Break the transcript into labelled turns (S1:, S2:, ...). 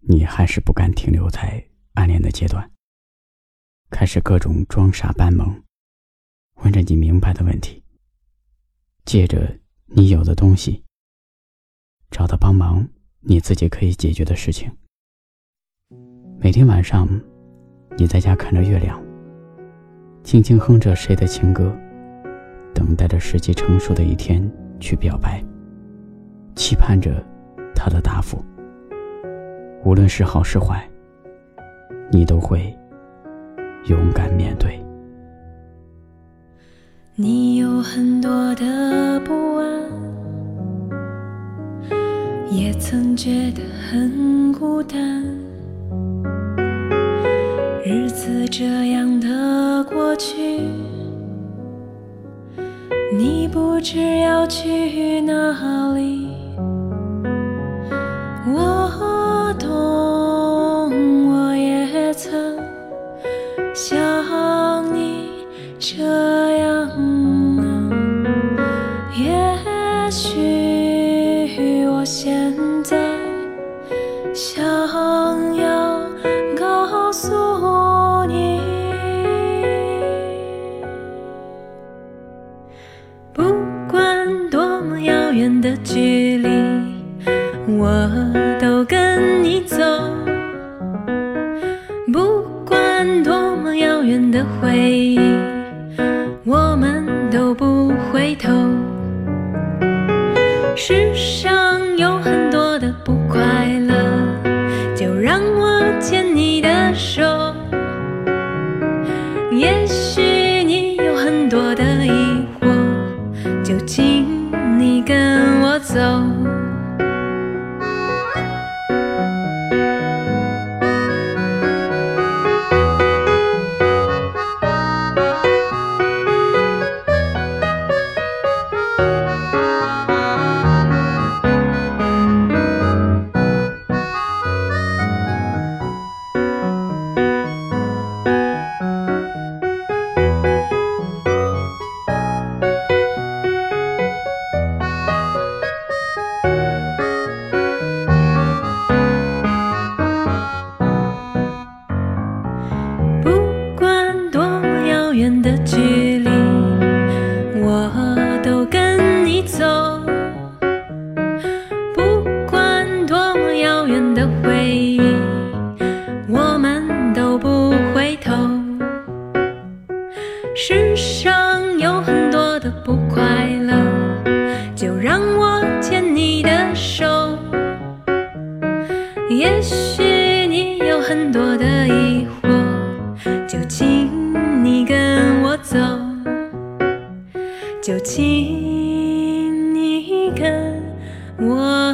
S1: 你还是不敢停留在暗恋的阶段，开始各种装傻扮萌，问着你明白的问题，借着你有的东西，找他帮忙你自己可以解决的事情。每天晚上，你在家看着月亮，轻轻哼着谁的情歌，等待着时机成熟的一天去表白，期盼着他的答复。无论是好是坏，你都会勇敢面对。
S2: 你有很多的不安，也曾觉得很孤单。日子这样的过去，你不知要去哪里。这样啊也许我现在想要告诉你不管多么遥远的距离我都跟你走。不管多么遥远的回世上有很多的不快乐，就让我牵你的手。也许都跟你走。不管多么遥远的回忆，我们都不回头。世上有很多的不快乐，就让我牵你的手。也许你有很多的疑惑，就请你跟。就请你跟我。